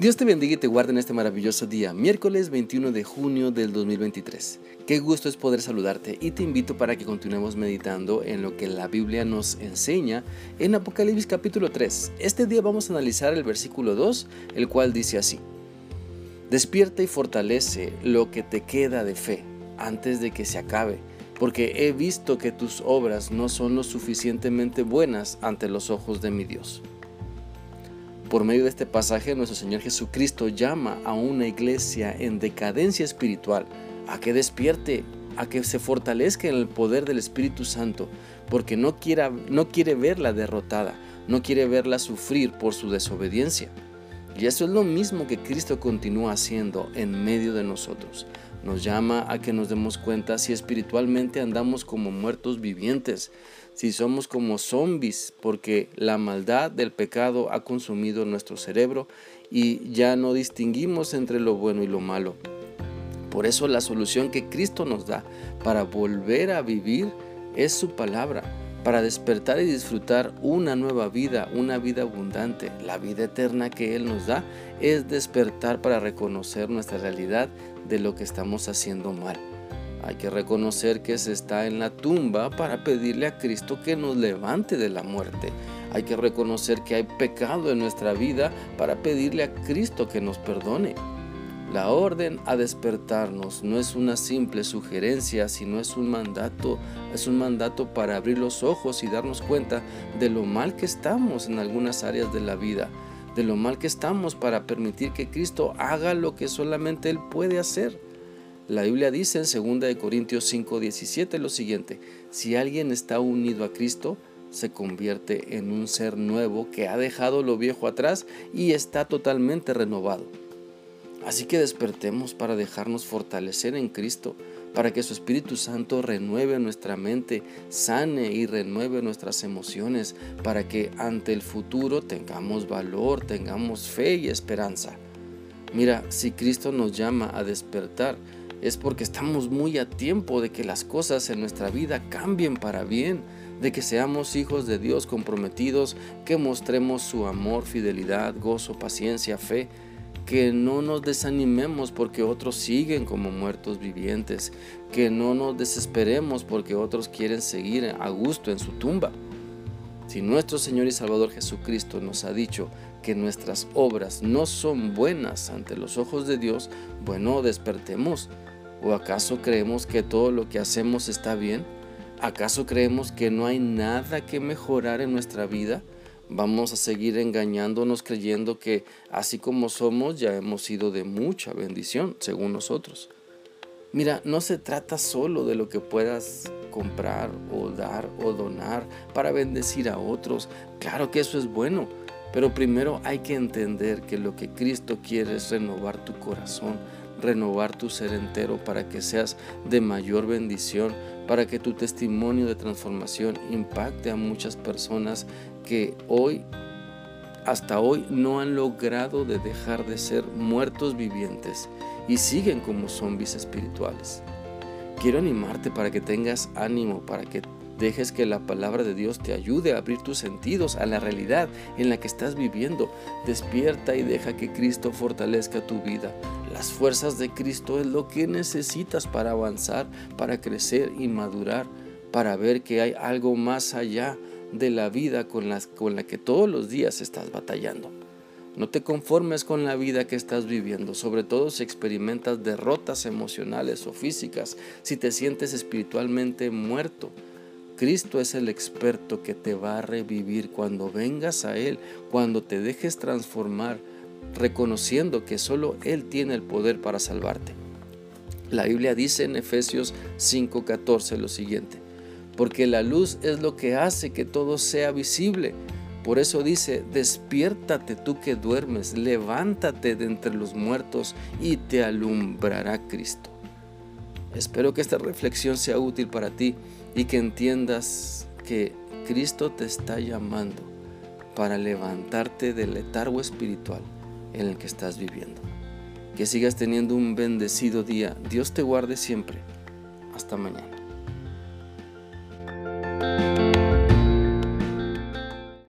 Dios te bendiga y te guarde en este maravilloso día, miércoles 21 de junio del 2023. Qué gusto es poder saludarte y te invito para que continuemos meditando en lo que la Biblia nos enseña en Apocalipsis capítulo 3. Este día vamos a analizar el versículo 2, el cual dice así. Despierta y fortalece lo que te queda de fe antes de que se acabe, porque he visto que tus obras no son lo suficientemente buenas ante los ojos de mi Dios. Por medio de este pasaje, nuestro Señor Jesucristo llama a una iglesia en decadencia espiritual a que despierte, a que se fortalezca en el poder del Espíritu Santo, porque no, quiera, no quiere verla derrotada, no quiere verla sufrir por su desobediencia. Y eso es lo mismo que Cristo continúa haciendo en medio de nosotros. Nos llama a que nos demos cuenta si espiritualmente andamos como muertos vivientes, si somos como zombies, porque la maldad del pecado ha consumido nuestro cerebro y ya no distinguimos entre lo bueno y lo malo. Por eso la solución que Cristo nos da para volver a vivir es su palabra, para despertar y disfrutar una nueva vida, una vida abundante. La vida eterna que Él nos da es despertar para reconocer nuestra realidad de lo que estamos haciendo mal. Hay que reconocer que se está en la tumba para pedirle a Cristo que nos levante de la muerte. Hay que reconocer que hay pecado en nuestra vida para pedirle a Cristo que nos perdone. La orden a despertarnos no es una simple sugerencia, sino es un mandato, es un mandato para abrir los ojos y darnos cuenta de lo mal que estamos en algunas áreas de la vida, de lo mal que estamos para permitir que Cristo haga lo que solamente Él puede hacer. La Biblia dice en 2 Corintios 5:17 lo siguiente, si alguien está unido a Cristo, se convierte en un ser nuevo que ha dejado lo viejo atrás y está totalmente renovado. Así que despertemos para dejarnos fortalecer en Cristo, para que su Espíritu Santo renueve nuestra mente, sane y renueve nuestras emociones, para que ante el futuro tengamos valor, tengamos fe y esperanza. Mira, si Cristo nos llama a despertar, es porque estamos muy a tiempo de que las cosas en nuestra vida cambien para bien, de que seamos hijos de Dios comprometidos, que mostremos su amor, fidelidad, gozo, paciencia, fe, que no nos desanimemos porque otros siguen como muertos vivientes, que no nos desesperemos porque otros quieren seguir a gusto en su tumba. Si nuestro Señor y Salvador Jesucristo nos ha dicho que nuestras obras no son buenas ante los ojos de Dios, bueno, despertemos ¿O acaso creemos que todo lo que hacemos está bien? ¿Acaso creemos que no hay nada que mejorar en nuestra vida? Vamos a seguir engañándonos creyendo que así como somos ya hemos sido de mucha bendición, según nosotros. Mira, no se trata solo de lo que puedas comprar o dar o donar para bendecir a otros. Claro que eso es bueno, pero primero hay que entender que lo que Cristo quiere es renovar tu corazón, renovar tu ser entero para que seas de mayor bendición, para que tu testimonio de transformación impacte a muchas personas que hoy, hasta hoy, no han logrado de dejar de ser muertos vivientes y siguen como zombies espirituales. Quiero animarte para que tengas ánimo, para que dejes que la palabra de Dios te ayude a abrir tus sentidos a la realidad en la que estás viviendo. Despierta y deja que Cristo fortalezca tu vida. Las fuerzas de Cristo es lo que necesitas para avanzar, para crecer y madurar, para ver que hay algo más allá de la vida con, con la que todos los días estás batallando. No te conformes con la vida que estás viviendo, sobre todo si experimentas derrotas emocionales o físicas, si te sientes espiritualmente muerto. Cristo es el experto que te va a revivir cuando vengas a Él, cuando te dejes transformar reconociendo que solo Él tiene el poder para salvarte. La Biblia dice en Efesios 5:14 lo siguiente, porque la luz es lo que hace que todo sea visible. Por eso dice, despiértate tú que duermes, levántate de entre los muertos y te alumbrará Cristo. Espero que esta reflexión sea útil para ti y que entiendas que Cristo te está llamando para levantarte del letargo espiritual en el que estás viviendo. Que sigas teniendo un bendecido día. Dios te guarde siempre. Hasta mañana.